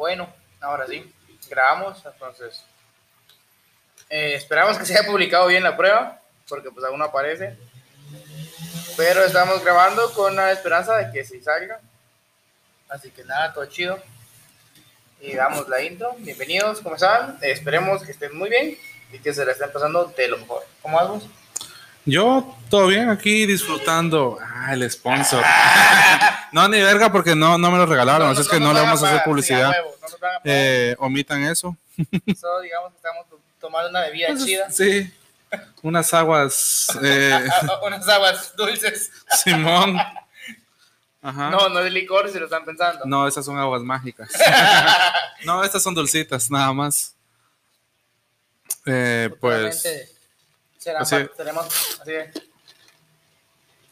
Bueno, ahora sí, grabamos, entonces eh, esperamos que se haya publicado bien la prueba, porque pues aún no aparece. Pero estamos grabando con la esperanza de que sí salga. Así que nada, todo chido. Y damos la intro. Bienvenidos, ¿cómo están? Eh, esperemos que estén muy bien y que se la estén pasando de lo mejor. ¿Cómo vamos? Yo, todo bien, aquí disfrutando. Ah, el sponsor. no, ni verga, porque no, no me lo regalaron, así es que no, le vamos a hacer publicidad. Eh, omitan eso. Solo digamos que estamos tomando una bebida Pues, chida. Sí, unas aguas. eh, Unas aguas dulces. Simón. Ajá. No, no es licor, si lo están pensando. No, esas son aguas mágicas. no, estas son dulcitas, nada más. Eh, pues serán así- tenemos así de-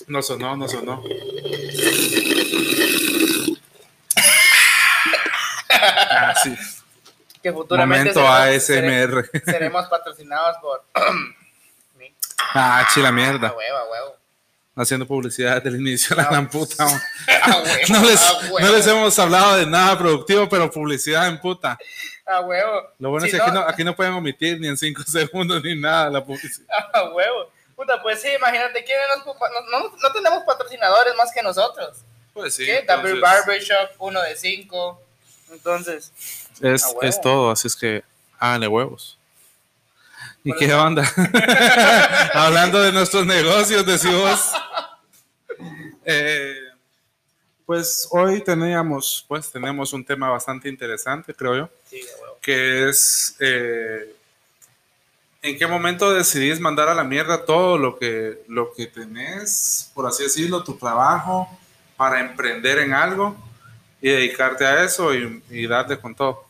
no sonó, no sonó. Ah, sí. que futuramente Momento seremos- ASMR. seremos patrocinados por. Ah, chila A mierda. huevo. Haciendo publicidad del inicio de la No. gran puta. huevo, No les, huevo. no les hemos hablado de nada productivo, pero publicidad en puta. A huevo. Lo bueno Si es que aquí no, aquí no pueden omitir ni en cinco segundos ni nada la publicidad. A huevo. Puta, pues sí, imagínate, ¿quién nos- no, no, no tenemos patrocinadores más que nosotros. Pues sí. ¿Qué? Entonces, Barbershop, uno de cinco. Entonces, es, es todo, así es que háganle huevos. ¿Y qué onda? Hablando de nuestros negocios, decimos. Eh, pues hoy teníamos, pues tenemos un tema bastante interesante, creo yo. sí, que es eh, en qué momento decidís mandar a la mierda todo lo que, lo que tenés, por así decirlo, tu trabajo para emprender en algo y dedicarte a eso y, y darle con todo.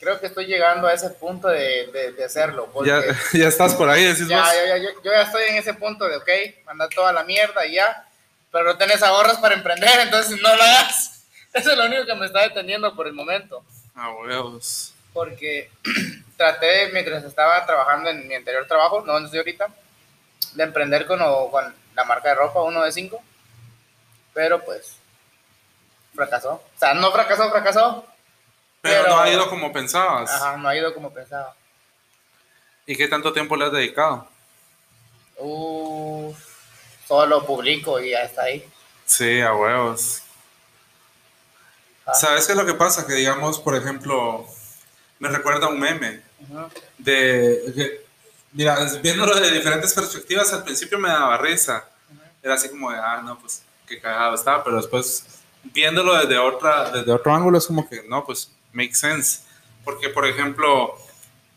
Creo que estoy llegando a ese punto de, de, de hacerlo. Ya, ya estás por ahí, decís ya, vos. ya, ya, yo, ya estoy en ese punto de, ok, mandar toda la mierda y ya. Pero no tenés ahorros para emprender, entonces no lo hagas. Eso es lo único que me está deteniendo por el momento. A huevos. porque traté, mientras estaba trabajando en mi anterior trabajo, no donde estoy ahorita, de emprender con, o- con la marca de ropa, uno de cinco, pero pues fracasó. O sea, no fracasó, fracasó. Pero, Pero- no ha ido como pensabas. Ajá, no ha ido como pensaba. ¿Y qué tanto tiempo le has dedicado? Solo publico y ya está ahí. Sí, a huevos. Ah. ¿Sabes qué es lo que pasa? Que digamos, por ejemplo, me recuerda a un meme. De que, mira, viéndolo de diferentes perspectivas, al principio me daba risa. Era así como de, ah, no, pues qué cagado estaba, pero después viéndolo desde, otra, desde otro ángulo es como que, no, pues make sense. Porque, por ejemplo,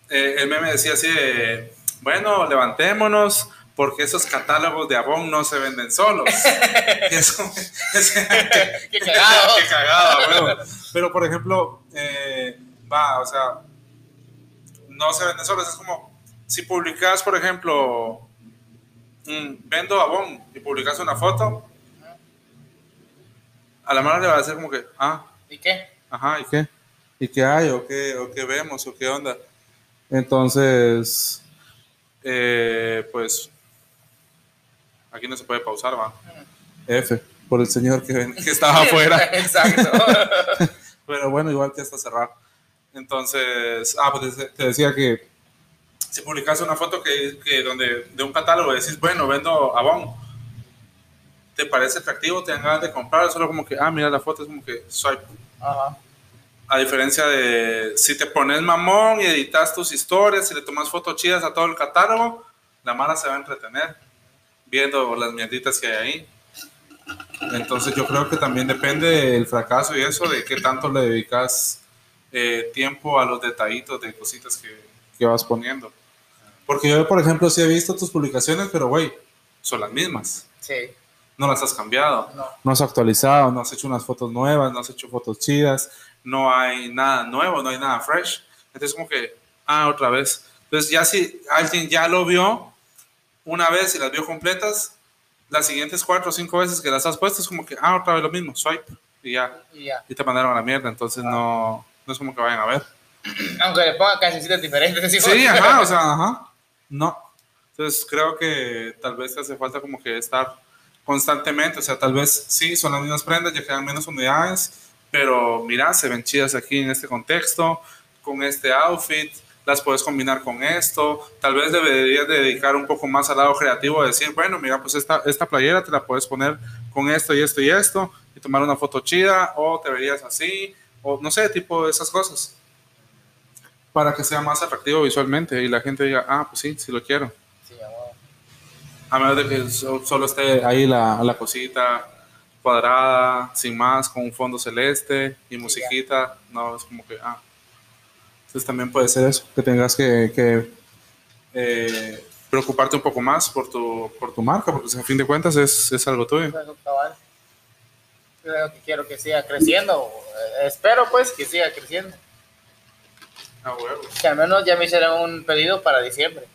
eh, el meme decía así de, bueno, levantémonos porque esos catálogos de Avon no se venden solos. Eso, es- Qué cagado. Qué cagado, huevo. Pero, por ejemplo, eh, va, o sea, no se venden solos. Es como si publicas, por ejemplo, mm, vendo Avon y publicas una foto, a la mano le va a decir como que, ah, ¿Y qué? ajá, ¿y qué? ¿Y qué hay? ¿O qué, o qué vemos? ¿O qué onda? Entonces, eh, pues, aquí no se puede pausar, va. F, por el señor que, que estaba afuera. Exacto. Pero bueno, igual que está cerrado. Entonces, ah, pues te- te decía que si publicas una foto que, que donde de un catálogo decís, bueno, vendo Avon, te parece atractivo, te dan ganas de comprar, solo como que, ah, mira la foto, es como que swipe. Ajá. A diferencia de si te pones mamón y editas tus historias y le tomas fotos chidas a todo el catálogo, la mala se va a entretener viendo las mierditas que hay ahí. Entonces yo creo que también depende del fracaso y eso, de qué tanto le dedicas eh, tiempo a los detallitos de cositas que, que vas poniendo. Porque yo, por ejemplo, sí he visto tus publicaciones, pero güey, son las mismas. Sí. No las has cambiado. No. No has actualizado, no has hecho unas fotos nuevas, no has hecho fotos chidas, no hay nada nuevo, no hay nada fresh. Entonces como que, ah, otra vez. Entonces ya si alguien ya lo vio una vez y las vio completas, las siguientes cuatro o cinco veces que las has puesto es como que, ah, otra vez lo mismo, swipe, y ya, Y ya. y te mandaron a la mierda. Entonces no, no es como que vayan a ver. Aunque le ponga cancioncitas diferentes. ¿sí? Sí, ajá, o sea, ajá. No. Entonces creo que tal vez hace falta como que estar constantemente, o sea, tal vez sí, son las mismas prendas, ya quedan menos unidades, pero mira, se ven chidas aquí en este contexto, con este outfit, las puedes combinar con esto, tal vez deberías dedicar un poco más al lado creativo, decir, bueno, mira, pues esta, esta playera te la puedes poner con esto y esto y esto, y tomar una foto chida, o te verías así, o no sé, tipo de esas cosas, para que sea más atractivo visualmente y la gente diga, ah, pues sí, sí lo quiero. A menos de que so- solo esté ahí la, la cosita cuadrada, sin más, con un fondo celeste y musiquita. No, es como que, ah. Entonces también puede ser eso, que tengas que, que, eh, preocuparte un poco más por tu, por tu marca, porque a fin de cuentas es, es algo tuyo. Creo que quiero que siga creciendo. eh, Espero pues que siga creciendo. Ah, huevo. Que al menos ya me hicieron un pedido para diciembre.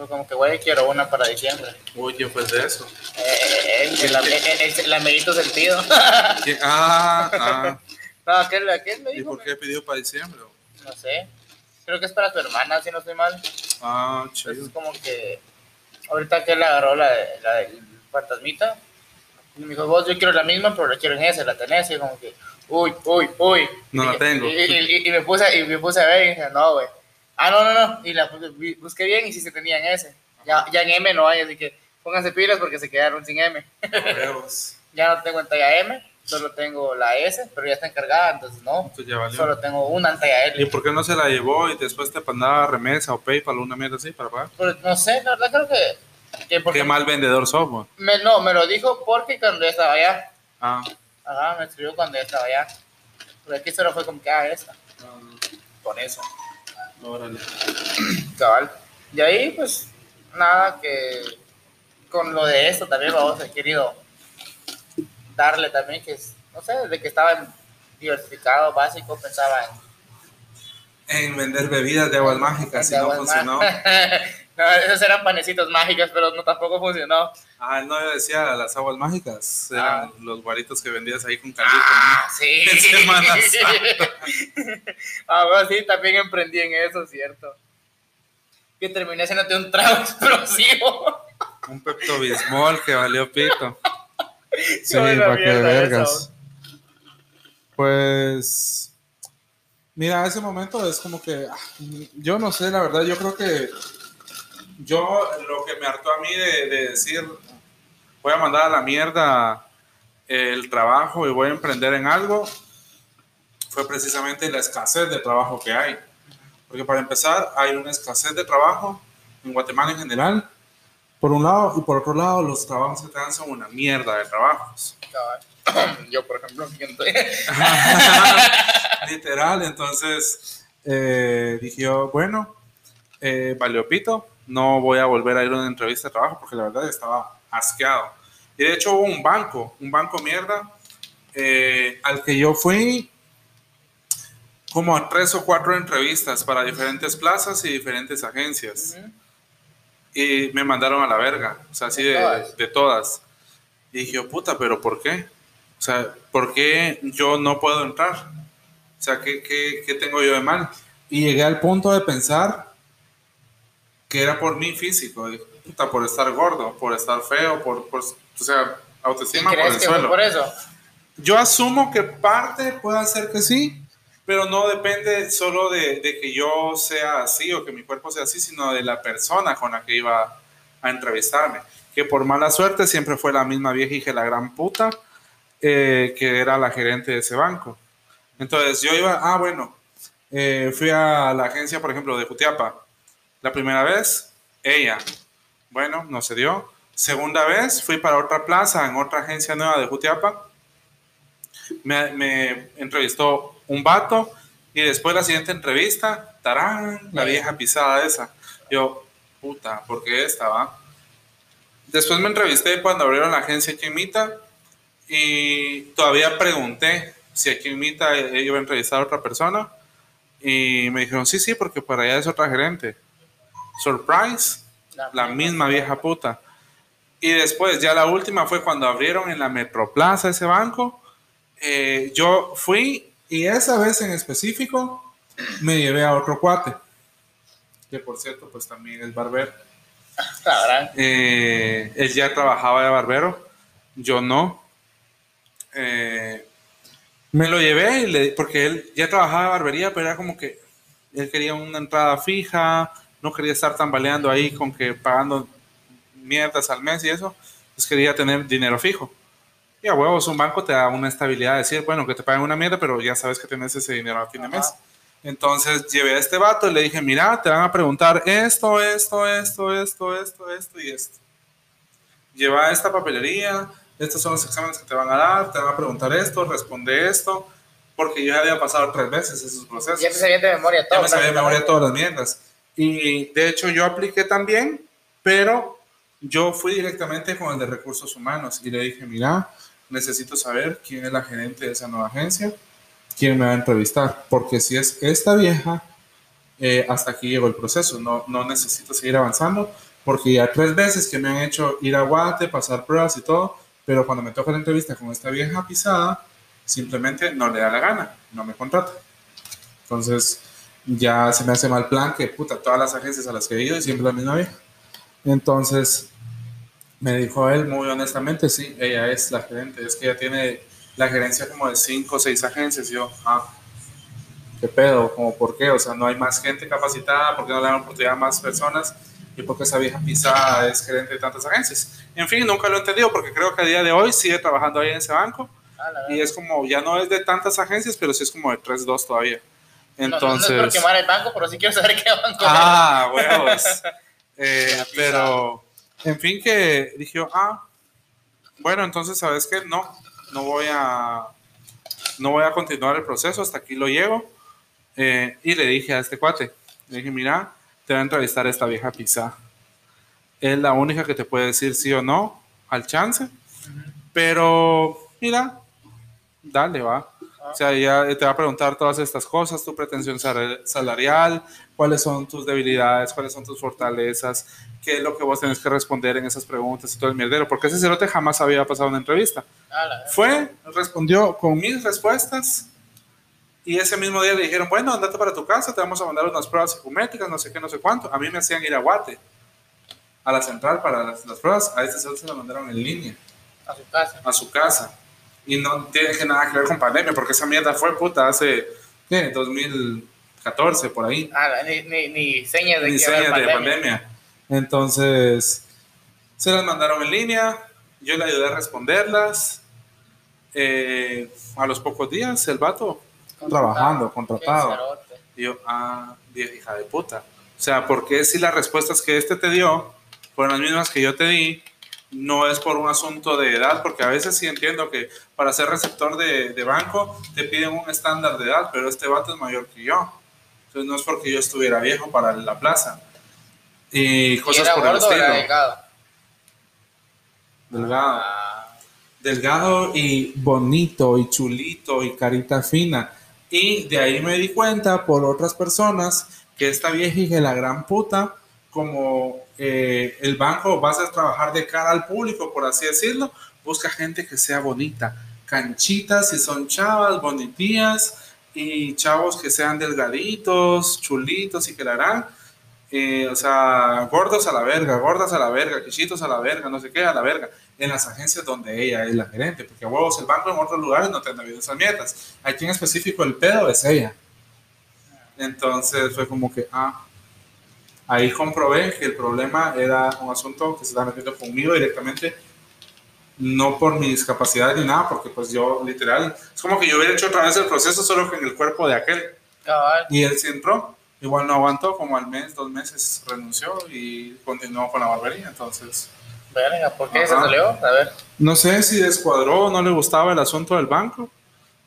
Fue como que, güey, quiero una para diciembre. Uy, ¿quién fue de eso? Eh, en el, el- amiguito sentido. ¿Quién? Ah, ah. no, aquel, aquel me ¿Y dijo. por qué pidió para diciembre? No sé. Creo que es para tu hermana, si no estoy mal. Ah, Entonces chido. es como que ahorita que él agarró la, de- la del fantasmita y me dijo, vos yo quiero la misma, pero la quiero en esa, la tenés, y como que, uy, uy, uy. No y, la tengo. Y, y- y me puse, y me puse a ver y dije, no, güey. Ah, no, no, no. Y la busqué bien y sí se tenía en ese. Ya, ya en M no hay, así que pónganse pilas porque se quedaron sin M. Ya no tengo en talla M, solo tengo la S, pero ya está encargada, entonces no. Entonces ya valió. Solo tengo una en talla ¿Y L. por qué no se la llevó y después te mandaba remesa o PayPal o una mierda así para pagar? Pero no sé, la verdad creo que... que porque Qué mal vendedor somos. Me, no, me lo dijo porque cuando yo estaba allá. Ah, Ajá, me escribió cuando yo estaba allá. Pero aquí solo fue como que, ah, esta. Con eso. Órale. Cabal. Y ahí, pues, nada que. Con lo de esto también vamos he querido darle también que, es- no sé, desde que estaba en diversificado básico pensaba en. En vender bebidas de aguas mágicas, si no funcionó. no, esos eran panecitos mágicos, pero no tampoco funcionó. Ah, no decía las aguas mágicas, eran Ah. los guaritos que vendías ahí con caldito. Ah, sí. En Semana Santa. ah, bueno, sí, también emprendí en eso, cierto. Que terminé haciéndote un trago explosivo. Un Pepto Bismol que valió pito. Sí, para que vergas. eso. Pues, mira, ese momento es como que, ah, yo no sé, la verdad, yo creo que yo lo que me hartó a mí de, de decir, voy a mandar a la mierda el trabajo y voy a emprender en algo, fue precisamente la escasez de trabajo que hay. Porque para empezar, hay una escasez de trabajo en Guatemala en general, por un lado, y por otro lado, los trabajos que te dan son una mierda de trabajos. Yo, por ejemplo, siento. Literal, entonces eh, dije yo, bueno, eh, valió pito, no voy a volver a ir a una entrevista de trabajo porque la verdad estaba asqueado. Y de hecho hubo un banco, un banco mierda, eh, al que yo fui como a tres o cuatro entrevistas para diferentes plazas y diferentes agencias. Y me mandaron a la verga, o sea, así ¿De de, todas? de todas. Y dije yo, puta, pero ¿por qué? O sea, ¿por qué yo no puedo entrar? O sea, ¿qué, qué, qué tengo yo de mal? Y llegué al punto de pensar que era por mi físico, por estar gordo, por estar feo, por, por o sea, ¿Y autoestima por el que fue suelo. por eso? Yo asumo que parte puede ser que sí, pero no depende solo de, de que yo sea así o que mi cuerpo sea así, sino de la persona con la que iba a entrevistarme. Que por mala suerte siempre fue la misma vieja hija la gran puta, eh, que era la gerente de ese banco. Entonces yo iba, ah, bueno, eh, fui a la agencia, por ejemplo, de Jutiapa. La primera vez, ella. Bueno, no se dio. Segunda vez, fui para otra plaza en otra agencia nueva de Jutiapa me, me entrevistó un vato y después la siguiente entrevista, tarán, la vieja pisada esa. Yo, puta, ¿por qué esta va? Después me entrevisté cuando abrieron la agencia aquí en Mita y todavía pregunté si aquí en Mita iba a entrevistar a otra persona y me dijeron, sí, sí, porque para allá es otra gerente. Surprise, la misma vieja puta. Y después, ya la última fue cuando abrieron en la Metroplaza ese banco. Eh, yo fui y esa vez en específico me llevé a otro cuate. Que por cierto, pues también es barbero. Eh, él ya trabajaba de barbero, yo no. Eh, Me lo llevé y le, porque él ya trabajaba en barbería, pero era como que él quería una entrada fija, no quería estar tambaleando ahí con que pagando mierdas al mes y eso, pues quería tener dinero fijo. Y a huevos, un banco te da una estabilidad de decir, bueno, que te paguen una mierda, pero ya sabes que tienes ese dinero a fin de mes. Entonces llevé a este vato y le dije, mira, te van a preguntar esto, esto, esto, esto, esto, esto y esto. Lleva esta papelería, estos son los exámenes que te van a dar, te van a preguntar esto, responde esto, porque yo ya había pasado tres veces esos procesos. Ya te sabía de memoria todo. Ya me sabía de memoria todas las mierdas. Y de hecho yo apliqué también, pero yo fui directamente con el de recursos humanos y le dije, mira, necesito saber quién es la gerente de esa nueva agencia, quién me va a entrevistar, porque si es esta vieja, eh, hasta aquí llegó el proceso, no, no necesito seguir avanzando, porque ya tres veces que me han hecho ir a Guate, pasar pruebas y todo, pero cuando me toca la entrevista con esta vieja pisada, simplemente no le da la gana, no me contrata. Entonces, ya se me hace mal plan que, puta, todas las agencias a las que he ido y siempre la misma vieja. Entonces, me dijo él muy honestamente, sí, ella es la gerente, es que ella tiene la gerencia como de cinco o seis agencias. Y yo, ah, ¿qué pedo? ¿Cómo por qué? O sea, no hay más gente capacitada, ¿por qué no le dan oportunidad a más personas? ¿Y por qué esa vieja pisada es gerente de tantas agencias? En fin, nunca lo he entendido porque creo que a día de hoy sigue trabajando ahí en ese banco. y es como, ya no es de tantas agencias, pero sí es como de 3-2 todavía. Entonces... No, no, es por quemar el banco, pero sí quiero saber qué banco Ah, huevos. eh, pero, en fin, que dije, ah, bueno, entonces, ¿sabes qué? No, no voy a, no voy a continuar el proceso, hasta aquí lo llevo. Eh, y le dije a este cuate, le dije, mira, te va a entrevistar esta vieja pizza. Es la única que te puede decir sí o no al chance. Pero, mira, dale, va. O sea, ella te va a preguntar todas estas cosas, tu pretensión salarial, cuáles son tus debilidades, cuáles son tus fortalezas, qué es lo que vos tenés que responder en esas preguntas y todo el mierdero, porque ese cerote jamás había pasado una entrevista. Fue, respondió con mis respuestas y ese mismo día le dijeron, bueno, andate para tu casa, te vamos a mandar unas pruebas psicométricas, no sé qué, no sé cuánto. A mí me hacían ir a Guate, a la central para las, pruebas, a este cerote se lo mandaron en línea. A su casa. A su casa. Y no tiene que nada que ver con pandemia, porque esa mierda fue puta hace, ¿qué? 2014, por ahí. Ah, ni, ni, ni señas de, ni señas de pandemia. Entonces, se las mandaron en línea, yo le ayudé a responderlas. Eh, a los pocos días, el vato trabajando, contratado. Y yo, ah, vieja hija de puta. O sea, porque si las respuestas que este te dio fueron las mismas que yo te di, no es por un asunto de edad, porque a veces sí entiendo que para ser receptor de, de, banco te piden un estándar de edad, pero este vato es mayor que yo. Entonces no es porque yo estuviera viejo para la plaza. Y cosas por el estilo. delgado? Delgado. Ah. Delgado y bonito y chulito y carita fina. Y de ahí me di cuenta por otras personas que esta vieja de la gran puta, como eh, el banco vas a trabajar de cara al público, por así decirlo, busca gente que sea bonita, canchitas y son chavas, bonitías y chavos que sean delgaditos, chulitos y que la harán eh, o sea, gordos a la verga, gordas a la verga, quichitos a la verga, no sé qué, a la verga, en las agencias donde ella es la gerente, porque huevos el banco en otros lugares no te han esas mierdas. Aquí en específico el pedo es ella. Entonces fue como que, ah, ahí comprobé que el problema era un asunto que se estaba metiendo conmigo directamente, no por mi discapacidad ni nada, porque pues yo literal, es como que yo hubiera hecho otra vez el proceso solo que en el cuerpo de aquel. Y él sí entró Igual no aguantó, como al mes, dos meses renunció y continuó con la barbería, entonces... Verga, ¿por qué se salió? A ver. No sé si descuadró, no le gustaba el asunto del banco,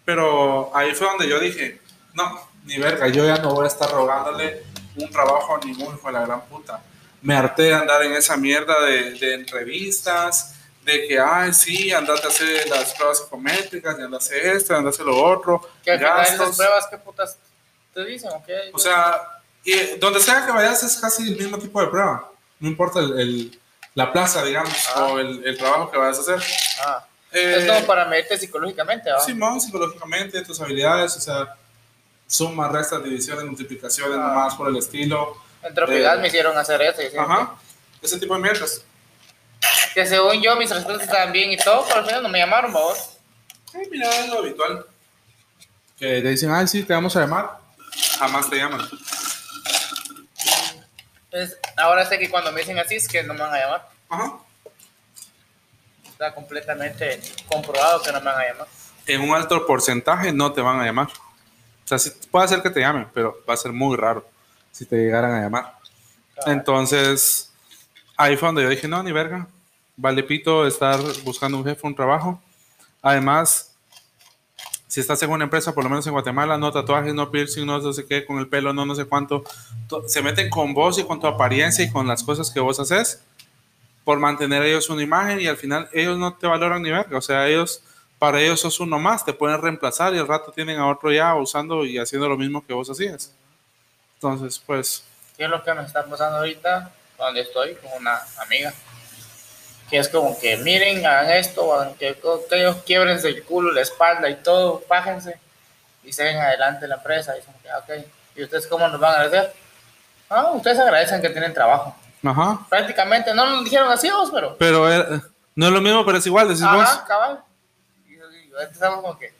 pero ahí fue donde yo dije, no, ni verga, yo ya no voy a estar rogándole un trabajo a ningún hijo de la gran puta. Me harté de andar en esa mierda de, de entrevistas, de que, ay, sí, andate a hacer las pruebas psicométricas, y andate a hacer esto, andate a hacer lo otro. ¿Qué gastos. pruebas, qué putas te dicen, O sea, y donde sea que vayas es casi el mismo tipo de prueba. No importa el, la plaza, digamos, ah. o el, el, trabajo que vayas a hacer. Ah. Eh, es como para medirte psicológicamente, ¿verdad? Sí, más psicológicamente, tus habilidades, o sea, sumas, restas, divisiones, multiplicaciones, ah. nomás por el estilo. En Tropical eh, me hicieron hacer eso. Ajá, ese tipo de mierdas. Que según yo, mis respuestas estaban bien y todo, pero al final no me llamaron, vos. Sí, mira, es lo habitual. que te dicen, ay, sí, te vamos a llamar, jamás te llaman. Entonces, ahora sé que cuando me dicen así es que no me van a llamar. Ajá. Está completamente comprobado que no me van a llamar. En un alto porcentaje no te van a llamar. O sea, sí puede ser que te llamen, pero va a ser muy raro si te llegaran a llamar. Entonces, ahí fue donde yo dije, no, ni verga. Vale pito estar buscando un jefe, un trabajo. Además, si estás en una empresa, por lo menos en Guatemala, no tatuajes, no piercing, no sé qué, con el pelo, no no sé cuánto. To- Se meten con vos y con tu apariencia y con las cosas que vos haces por mantener ellos una imagen y al final ellos no te valoran ni verga. O sea, ellos, para ellos sos uno más, te pueden reemplazar y al rato tienen a otro ya usando y haciendo lo mismo que vos hacías. Entonces, pues, ¿Qué es lo que me está pasando ahorita? Donde estoy con una amiga. Que es como que miren, hagan esto, hagan que, que ellos quiebrense el culo, la espalda y todo, pájense y se ven adelante de la empresa. Y dicen, "Ah, ok. ¿Y ustedes cómo nos van a agradecer? Ah, ustedes agradecen que tienen trabajo. ajá. Prácticamente, no nos dijeron así vos, pero. Pero eh, no es lo mismo, pero es igual, decís vos. Ajá, cabal. Yo estamos como que.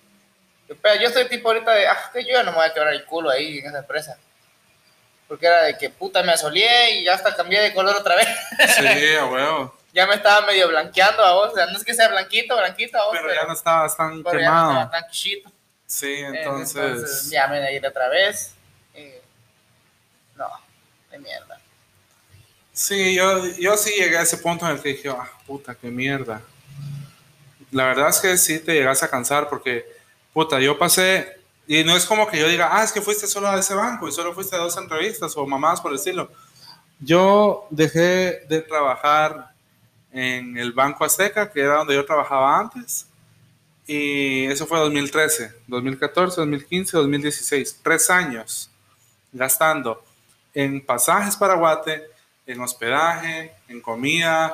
Pero yo estoy tipo ahorita de, ah, que yo ya no me voy a quebrar el culo ahí en esa empresa. Porque era de que puta me asoleé y ya hasta cambié de color otra vez. Sí, a huevo. ya me estaba medio blanqueando a vos. O sea, no es que sea blanquito, blanquito a vos, Pero ya no estabas tan pero ya no quemado. estaba tan quichito. Sí, Eh, entonces. ya me de ir otra vez. Y, no, de mierda. Sí, yo, yo sí llegué a ese punto en el que dije, ah, puta, qué mierda. La verdad es que sí te llegas a cansar porque, puta, yo pasé, y no es como que yo diga, ah, es que fuiste solo a ese banco y solo fuiste a dos entrevistas o mamás por el estilo. Yo dejé de trabajar en el Banco Azteca, que era donde yo trabajaba antes, y eso fue 2013, 2014, 2015, 2016, tres años gastando en pasajes para Guate, en hospedaje, en comida,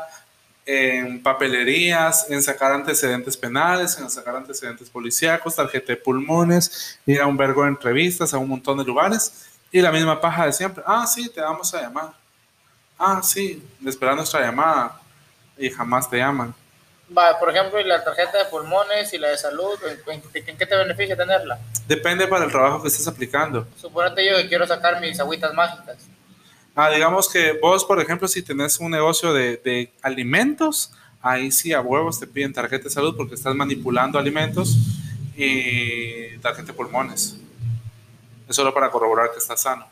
en papelerías, en sacar antecedentes penales, en sacar antecedentes policíacos, tarjeta de pulmones, ir a un vergo de entrevistas a un montón de lugares y la misma paja de siempre. Ah, sí, te vamos a llamar. Ah, sí, esperar nuestra llamada y jamás te llaman. Va, por ejemplo, y la tarjeta de pulmones y la de salud, ¿en, en- qué te beneficia tenerla? Depende para el trabajo que estés aplicando. Suponete yo que quiero sacar mis agüitas mágicas. Ah, digamos que vos, por ejemplo, si tenés un negocio de, de alimentos, ahí sí a huevos te piden tarjeta de salud porque estás manipulando alimentos y tarjeta de pulmones. Es solo para corroborar que estás sano.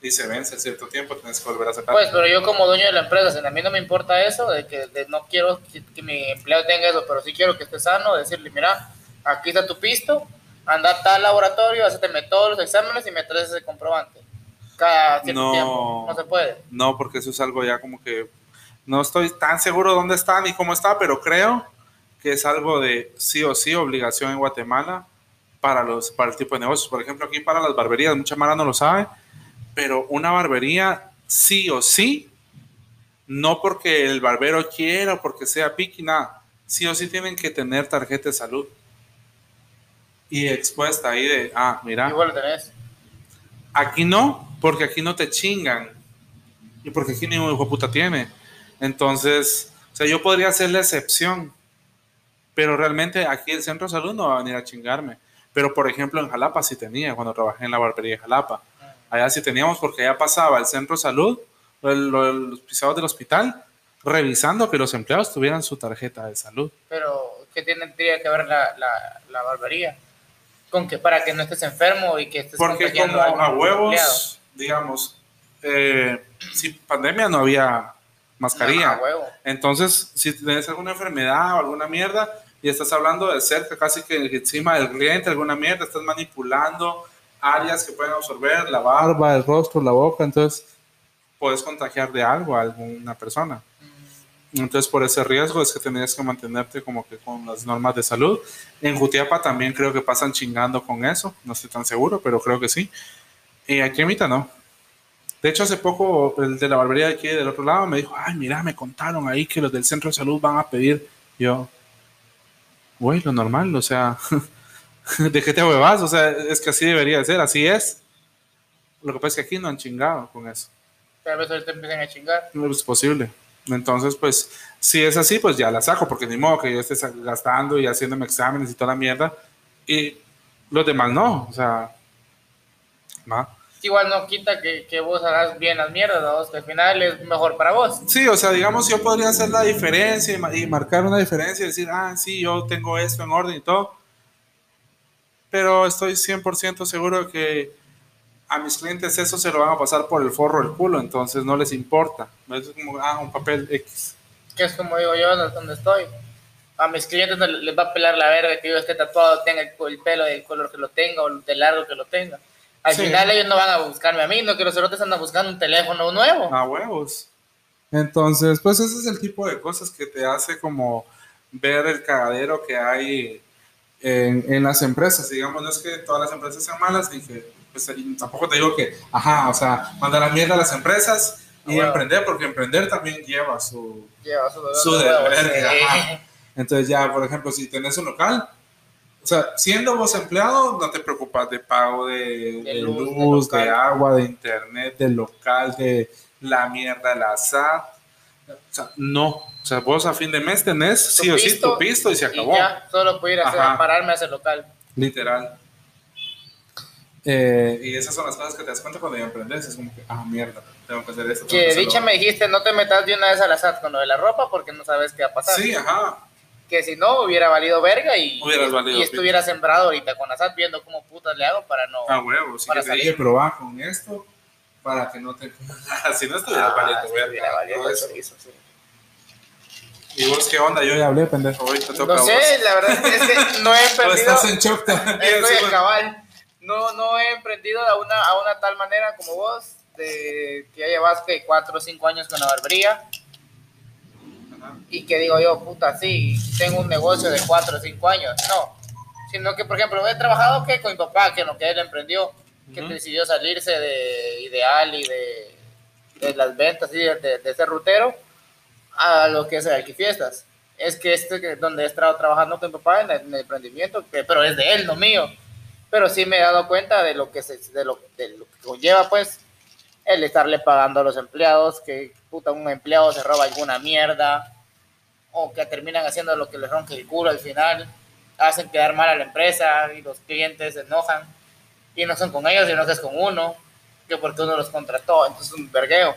Y se vence en cierto tiempo, tienes que volver a sacar. Pues, pero yo como dueño de la empresa, si a mí no me importa eso, de que de no quiero que, que mi empleado tenga eso, pero sí quiero que esté sano, decirle, mira, aquí está tu pisto, anda a tal laboratorio, haceteme todos los exámenes y me traes ese comprobante. Cada cierto No. tiempo. No se puede. No, porque eso es algo ya como que no estoy tan seguro dónde está ni cómo está, pero creo que es algo de sí o sí obligación en Guatemala para los para el tipo de negocios. Por ejemplo, aquí para las barberías, mucha mara no lo sabe, pero una barbería sí o sí, no porque el barbero quiera o porque sea piqui, nada, sí o sí tienen que tener tarjeta de salud. Y expuesta ahí de, ah, mira, Igual lo tenés. Aquí no, porque aquí no te chingan. Y porque aquí ningún hijo de puta tiene. Entonces, o sea, yo podría hacer la excepción. Pero realmente aquí el centro de salud no va a venir a chingarme. Pero por ejemplo en Jalapa sí tenía, cuando trabajé en la barbería de Jalapa. Allá sí teníamos porque allá pasaba el centro de salud, el- los pisados del hospital, revisando que los empleados tuvieran su tarjeta de salud. Pero, ¿qué tendría que ver la, la, la barbería? Con que para que no estés enfermo y que estés Porque como a huevos, digamos, eh, si pandemia no había mascarilla. No, a huevo. Entonces, si tienes alguna enfermedad o alguna mierda y estás hablando de cerca, casi que encima del cliente, alguna mierda, estás manipulando áreas que pueden absorber la barba, el rostro, la boca, entonces puedes contagiar de algo a alguna persona. Entonces, por ese riesgo es que tendrías que mantenerte como que con las normas de salud. En Jutiapa también creo que pasan chingando con eso, no estoy tan seguro, pero creo que sí. Y aquí en Mita no. De hecho, hace poco el de la barbería de aquí del otro lado me dijo, ay, mira, me contaron ahí que los del centro de salud van a pedir. Yo, güey, lo normal, o sea, ¿de qué te huevas? O sea, es que así debería de ser, así es. Lo que pasa es que aquí no han chingado con eso. Tal vez ahorita empiecen a chingar. No es posible. Entonces, pues, si es así, pues ya la saco, porque ni modo que yo esté gastando y haciéndome exámenes y toda la mierda. Y Los demás no, o sea, va. Igual no quita que, que vos hagas bien las mierdas, ¿no? que al final es mejor para vos. Sí, o sea, digamos, yo podría hacer la diferencia y, y marcar una diferencia y decir, ah, sí, yo tengo esto en orden y todo. Pero estoy 100% seguro que a mis clientes eso se lo van a pasar por el forro del culo, entonces no les importa. Es como, ah, un papel X. que es como digo yo donde- donde estoy. A mis clientes no les va a pelar la verga que yo esté tatuado, tenga el, el pelo del color que lo tenga o de largo que lo tenga. Al Sí. final ellos no van a buscarme a mí, no que los cerotes andan buscando un teléfono nuevo. A huevos. Entonces, pues ese es el tipo de cosas que te hace como ver el cagadero que hay en, en las empresas. Digamos, no es que todas las empresas sean malas, ni que, pues, tampoco te digo que, ajá, o sea, mandar la mierda a las empresas y emprender, porque emprender también lleva su, Lleva su, su su- deber, sí. Entonces ya, por ejemplo, si tenés un local, o sea, siendo vos empleado, no te preocupas de pago de, de luz, luz, de de, agua, de internet, del local, de la mierda, la SAT. O sea, no. O sea, vos a fin de mes tenés Tu sí o sí tu pisto y se acabó. Y ya, solo puedo ir a, hacer- a pararme a ese local. Literal. Eh, y esas son las cosas que te das cuenta cuando ya emprendes. Es como que, ah, mierda, tengo que hacer esto. Que dicha me dijiste, no te metas de una vez a la SAT con lo de la ropa porque no sabes qué va a pasar. Sí, ajá. Que si no, hubiera valido verga y, Hubieras valido y estuviera sembrado ahorita con la SAT viendo cómo putas le hago para no... A huevo, sí Para que te salir. dije, probar con esto para que no te... si no estuvieras Ah, valiendo estuviera verga, valiendo eso. chorizo, sí. ¿Y vos qué onda? Yo ya hablé, pendejo. Hoy te toca No sé, vos. la verdad es que no he emprendido... estás en shock. Estoy en cabal. No, no he emprendido a una, a una tal manera como vos, de que ya llevas que cuatro o cinco años con la barbería Ajá. y que digo yo, puta, sí, tengo un negocio de cuatro o cinco años. No, sino que, por ejemplo, he trabajado que con mi papá, que lo que él emprendió, que Ujú. decidió salirse de Ideal y de, de las ventas y de, de, de ser rutero a lo que es el Alquifiestas. Es que este donde he estado trabajando con mi papá en el, en el emprendimiento, que- pero es de él, no mío. Pero sí me he dado cuenta de lo que, se, de lo, de lo que conlleva, pues, el estarle pagando a los empleados, que puta, un empleado se roba alguna mierda, o que terminan haciendo lo que les ronque el culo al final, hacen quedar mal a la empresa y los clientes se enojan, y no son con ellos, sino que es con uno, que porque uno los contrató, entonces es un vergueo.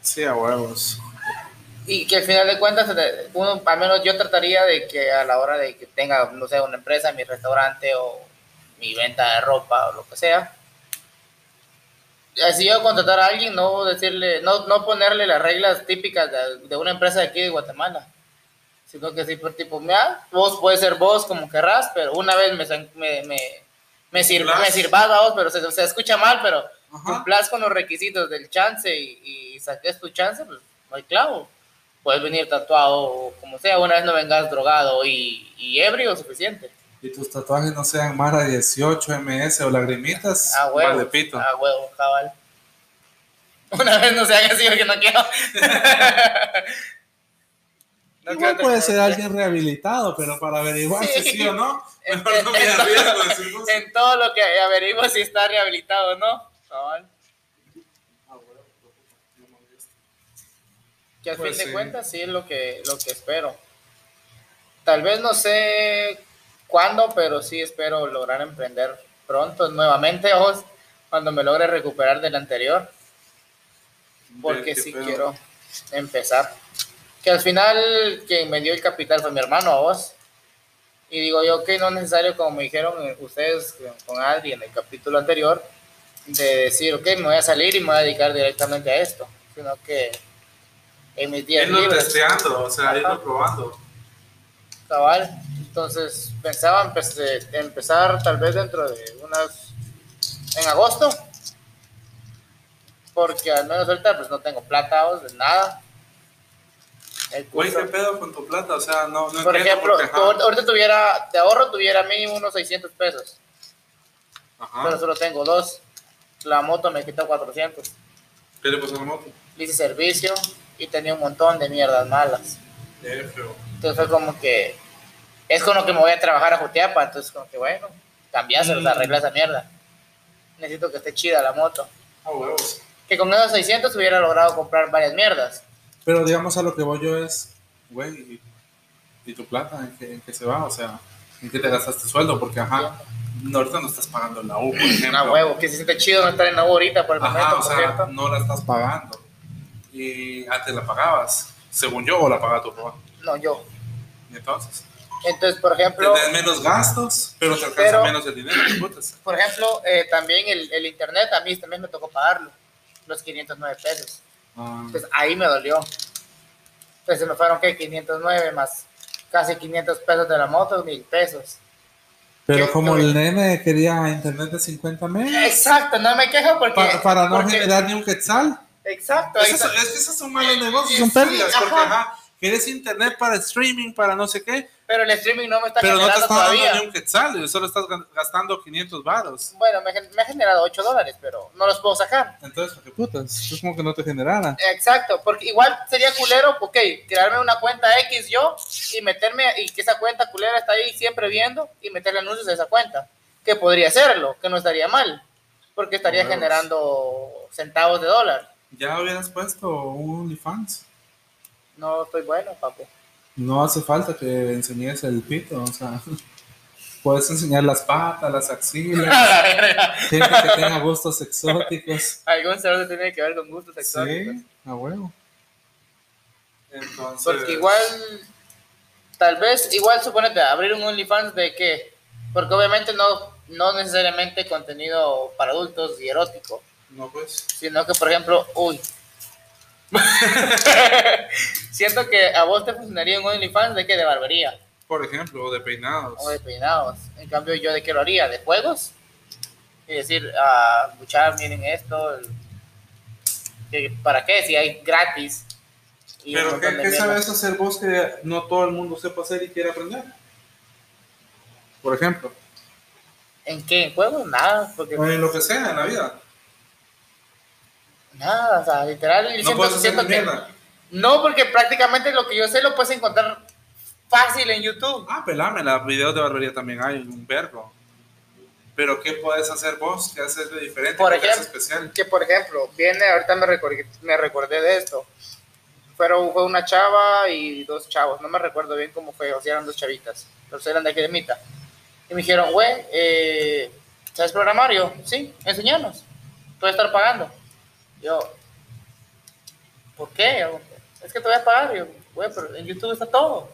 Sí, a huevos. Y que al final de cuentas, uno, al menos yo trataría de que a la hora de que tenga, no sé, una empresa, mi restaurante o mi venta de ropa o lo que sea, si yo contratar a alguien, no decirle, no, no ponerle las reglas típicas de, de una empresa de aquí de Guatemala, sino que sí, por tipo, mira, vos puedes ser vos como querrás, pero una vez me, me, me, me, sir- Cumplás. me sirvas a vos, pero se, se escucha mal, pero Ajá. cumplas con los requisitos del chance y, y saques tu chance, pues no hay clavo. Puedes venir tatuado o como sea, una vez no vengas drogado y, y ebrio suficiente. Y tus tatuajes no sean Mara 18, MS o lagrimitas. A huevo. Vale, pito. A huevo, cabal. Una vez no se haga así porque no quiero. No Igual puede ser alguien rehabilitado, pero para averiguar si Sí. sí o no, En, mejor no me en- en todo, en todo lo que averiguo si está rehabilitado o no. Cabal. Que al Pues fin de sí. cuentas sí es lo que, lo que espero. Tal vez no sé cuándo, pero sí espero lograr emprender pronto nuevamente, ojos, cuando me logre recuperar del anterior, porque sí pedo. quiero empezar. Que al final quien me dio el capital fue mi hermano, a vos. Y digo yo que no es necesario, como me dijeron ustedes con Adri en el capítulo anterior, de decir, ok, me voy a salir y me voy a dedicar directamente a esto, sino que en mis días Irlo testeando, o sea, irlo probando. Cabal. Entonces pensaba empe- empezar tal vez dentro de unas, en agosto, porque al menos ahorita pues no tengo plata, o de nada. Güey, ¿qué pedo con tu plata? O sea, no, no por ejemplo, porque, ahorita tuviera, de ahorro tuviera mínimo unos 600 pesos, Ajá. pero solo tengo dos. La moto me quitó 400. ¿Qué le pasó a la moto? Le hice servicio y tenía un montón de mierdas malas. Entonces fue como que es con lo que me voy a trabajar a Jutiapa. Entonces, como que bueno, cambiáselos, Mm. arregla esa mierda. Necesito que esté chida la moto. A huevos. Que con esos 600 hubiera logrado comprar varias mierdas. Pero digamos a lo que voy yo es, güey, ¿y, tu plata en qué, en qué se va? O sea, ¿en qué te gastaste sueldo? Porque, ajá, no, ahorita no estás pagando la U, por ejemplo. A huevo, que se siente chido no estar en la U ahorita por el momento, Ajá, o sea, cierto. no la estás pagando. Y antes la pagabas, según yo, o la pagaba tu papá. No, yo. Y entonces, Entonces, por ejemplo, tenés menos gastos, pero te alcanza Pero- menos el dinero, putas. por ejemplo, eh, también el, el internet a mí también me tocó pagarlo, los 509 pesos. Ah, Pues ahí me dolió. Pues se me fueron, ¿qué? 509 más casi 500 pesos de la moto, mil pesos. Pero ¿Qué- como el nene quería internet de 50 megas, Exacto, no me quejo porque... pa- para no porque- generar ni un quetzal. Exacto, está. es que esos son malos negocios, son pérdidas, porque ajá. ajá, quieres internet para streaming, para no sé qué, pero el streaming no me está pero no te generando está dando todavía. ni un quetzal, solo estás gastando 500 varos. Bueno, me, me ha generado 8 dólares, pero no los puedo sacar. Entonces, ¿qué putas? Es como que no te generara. Exacto, porque igual sería culero, ok, crearme una cuenta X yo y meterme, y que esa cuenta culera está ahí siempre viendo y meterle anuncios a esa cuenta. Que podría hacerlo, que no estaría mal, porque estaría Huevos. generando centavos de dólar. Ya hubieras puesto un OnlyFans. No estoy bueno, papu. No hace falta que enseñes el pito, o sea, puedes enseñar las patas, las axilas, A la verga. gente que tenga gustos exóticos. Algún cerdo tiene que ver con gustos sexuales. Sí, a huevo. Entonces, Porque igual, tal vez, igual suponete, abrir un OnlyFans de qué? Porque obviamente no, no necesariamente contenido para adultos y erótico, No, pues. sino que, por ejemplo, uy. Siento que a vos te funcionaría un OnlyFans de qué? De barbería Por ejemplo, de peinados. o de peinados. En cambio, yo de qué lo haría? ¿De juegos? Y decir, ah, escuchar, miren esto. que- ¿Para qué? Si hay gratis. y Pero ¿qué, qué sabes hacer vos que no todo el mundo sepa hacer y quiere aprender? Por ejemplo, ¿En qué? ¿En juegos? Nada, porque o en lo que sea en la vida. Nada, o sea, literal, yo No siento, puedes hacer que no, porque prácticamente lo que yo sé lo puedes encontrar fácil en YouTube. Ah, pelámela, videos de barbería también hay, un verbo. Pero ¿qué puedes hacer vos? ¿Qué haces de diferente? Por ¿Qué te hace ejemplo, especial? que por ejemplo, viene, ahorita me recordé, me recordé de esto. Fueron, fue una chava y dos chavos, no me recuerdo bien cómo fue, o sea, eran dos chavitas, pero eran de aquí de Mita. Y me dijeron, güey, eh, ¿sabes programar? Yo, sí, enseñanos, a estar pagando. Yo, ¿por qué? Yo, es que te voy a pagar. Yo, güey, pero en YouTube está todo.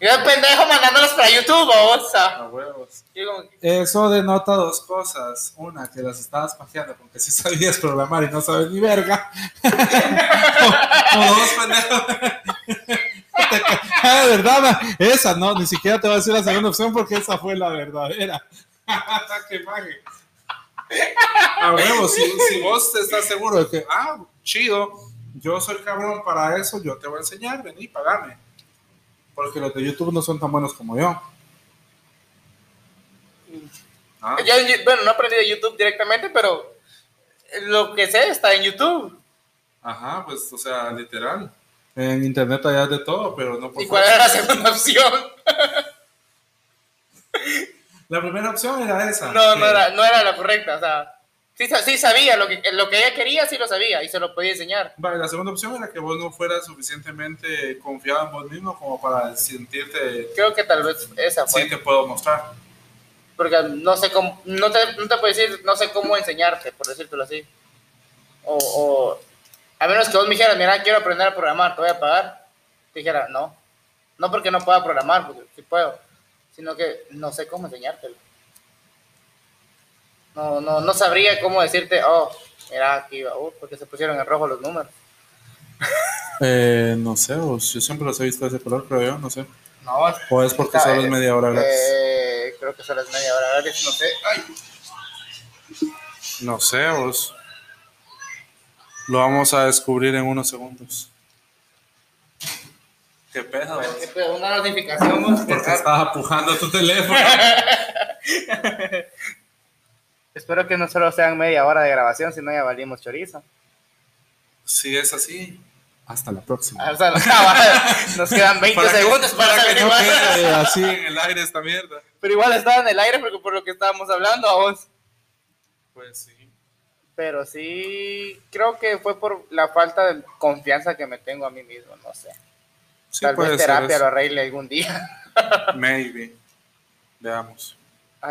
Yo, el pendejo, mandándolos para YouTube, o sea. A huevos. Y yo como, Eso denota dos cosas. Una, que las estabas pajeando porque sí sabías programar y no sabes ni verga. Como dos pendejos. Ah, de verdad, esa no, ni siquiera te voy a decir la segunda opción porque esa fue la verdadera. ¡Qué magia! A huevos, si, si vos te estás seguro de que, ah, chido, yo soy cabrón para eso, yo te voy a enseñar, vení, pagame. Porque los de YouTube no son tan buenos como yo. Ah, Yo, bueno, no aprendí de YouTube directamente, pero lo que sé está en YouTube. Ajá, pues, o sea, literal. En internet hay de todo, pero no por ¿Y cuál era la segunda opción? La primera opción era esa. No, que- no era, no era la correcta. O sea, sí, sí sabía lo que, lo que ella quería, sí lo sabía y se lo podía enseñar. Vale, la segunda opción era que vos no fueras suficientemente confiado en vos mismo como para sentirte, Creo que tal vez esa fue. sí, te puedo mostrar. Porque no sé cómo, no te, no te puedo decir, no sé cómo enseñarte, por decírtelo así. O, o a menos que vos me dijeras, mira, quiero aprender a programar, te voy a pagar. Te dijera, no. No porque no pueda programar, porque sí puedo, sino que no sé cómo enseñártelo. No, no, no sabría cómo decirte, oh, mira, aquí uh, porque se pusieron en rojo los números. Eh, no sé, vos, yo siempre los he visto de ese color, creo yo, no sé. No, O es porque solo es eh, media hora gratis. eh, creo que solo es media hora gratis, no sé. Ay, No sé, vos. Lo vamos a descubrir en unos segundos. ¿Qué pedo? vos? qué pedo, una notificación. Porque estaba pujando tu teléfono. Espero que no solo sean media hora de grabación, sino ya valimos chorizo. Si es así. Hasta la próxima. Ah, nos, quedan 20 Para que- segundos para, para que no. Eh, así, en el aire esta mierda. Pero igual estaba en el aire porque por lo que estábamos hablando a vos. Pues sí. Pero sí, creo que fue por la falta de confianza que me tengo a mí mismo, no sé. Sí Tal vez terapia eso. lo arregle algún día. Maybe. Veamos.